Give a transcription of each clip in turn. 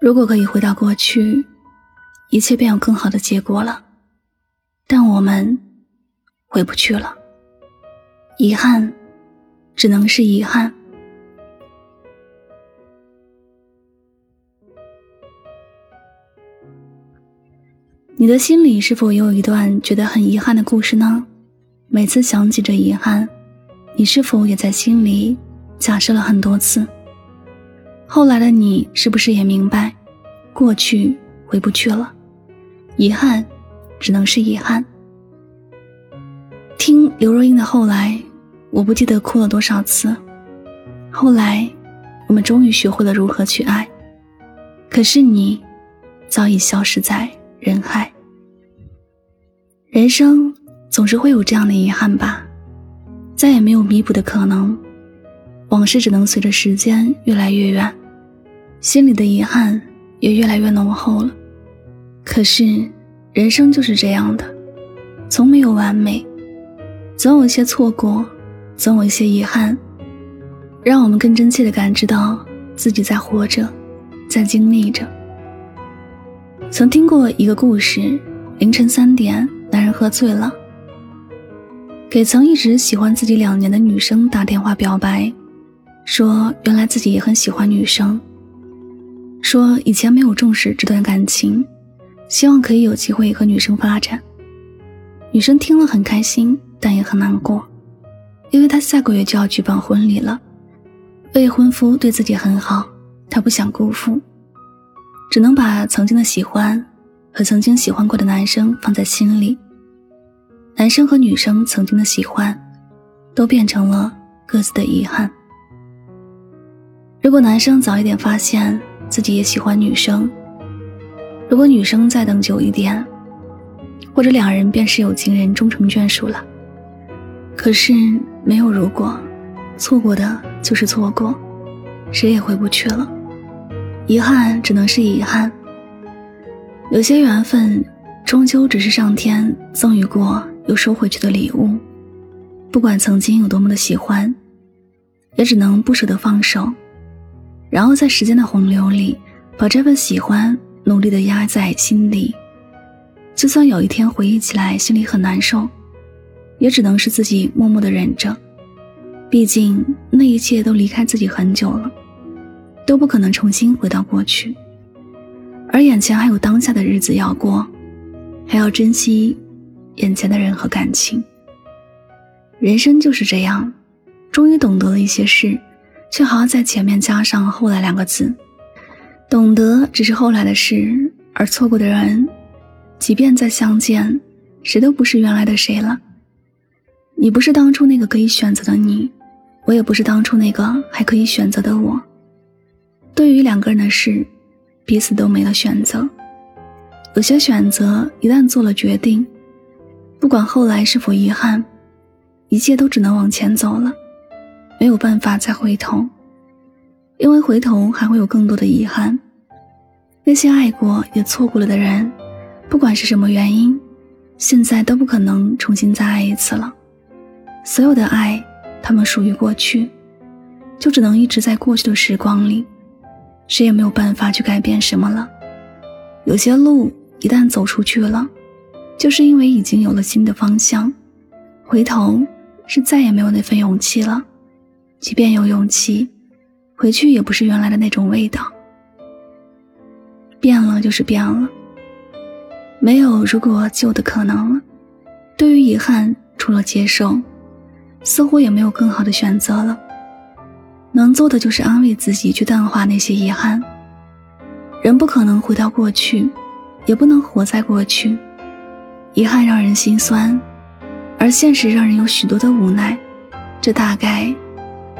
如果可以回到过去，一切便有更好的结果了。但我们回不去了，遗憾，只能是遗憾。你的心里是否也有一段觉得很遗憾的故事呢？每次想起这遗憾，你是否也在心里假设了很多次？后来的你是不是也明白，过去回不去了，遗憾只能是遗憾。听刘若英的《后来》，我不记得哭了多少次。后来，我们终于学会了如何去爱，可是你早已消失在人海。人生总是会有这样的遗憾吧，再也没有弥补的可能，往事只能随着时间越来越远。心里的遗憾也越来越浓厚了。可是，人生就是这样的，从没有完美，总有一些错过，总有一些遗憾，让我们更真切的感知到自己在活着，在经历着。曾听过一个故事：凌晨三点，男人喝醉了，给曾一直喜欢自己两年的女生打电话表白，说原来自己也很喜欢女生。说以前没有重视这段感情，希望可以有机会和女生发展。女生听了很开心，但也很难过，因为她下个月就要举办婚礼了，未婚夫对自己很好，她不想辜负，只能把曾经的喜欢和曾经喜欢过的男生放在心里。男生和女生曾经的喜欢，都变成了各自的遗憾。如果男生早一点发现，自己也喜欢女生。如果女生再等久一点，或者两人便是有情人终成眷属了。可是没有如果，错过的就是错过，谁也回不去了。遗憾只能是遗憾。有些缘分终究只是上天赠予过又收回去的礼物。不管曾经有多么的喜欢，也只能不舍得放手。然后在时间的洪流里，把这份喜欢努力的压在心里。就算有一天回忆起来心里很难受，也只能是自己默默的忍着。毕竟那一切都离开自己很久了，都不可能重新回到过去。而眼前还有当下的日子要过，还要珍惜眼前的人和感情。人生就是这样，终于懂得了一些事。却还要在前面加上“后来”两个字，懂得只是后来的事，而错过的人，即便再相见，谁都不是原来的谁了。你不是当初那个可以选择的你，我也不是当初那个还可以选择的我。对于两个人的事，彼此都没了选择。有些选择一旦做了决定，不管后来是否遗憾，一切都只能往前走了。没有办法再回头，因为回头还会有更多的遗憾。那些爱过也错过了的人，不管是什么原因，现在都不可能重新再爱一次了。所有的爱，他们属于过去，就只能一直在过去的时光里，谁也没有办法去改变什么了。有些路一旦走出去了，就是因为已经有了新的方向，回头是再也没有那份勇气了。即便有勇气，回去也不是原来的那种味道。变了就是变了，没有如果旧的可能了。对于遗憾，除了接受，似乎也没有更好的选择了。能做的就是安慰自己，去淡化那些遗憾。人不可能回到过去，也不能活在过去。遗憾让人心酸，而现实让人有许多的无奈。这大概。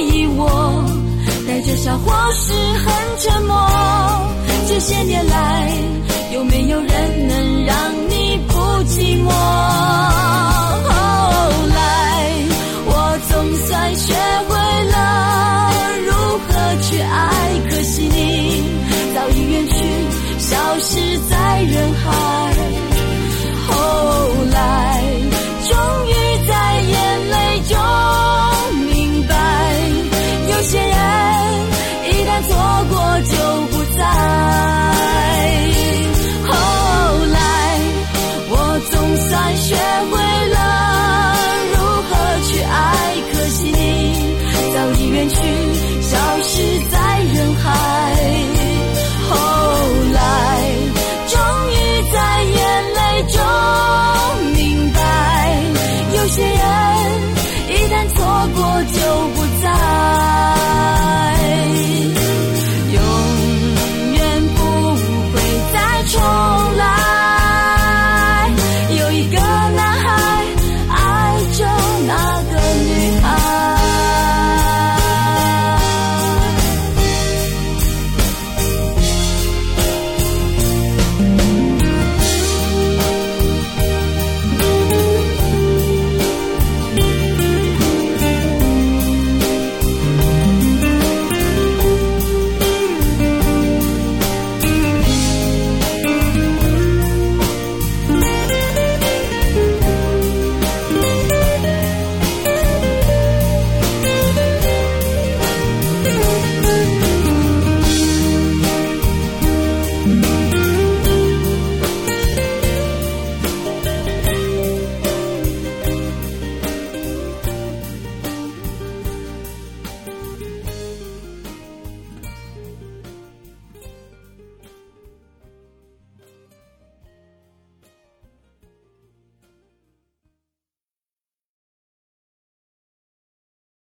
忆我？带着笑或是很沉默？这些年来，有没有人能让你不寂寞？后来，我总算学会了如何去爱，可惜你早已远去，消失在人海。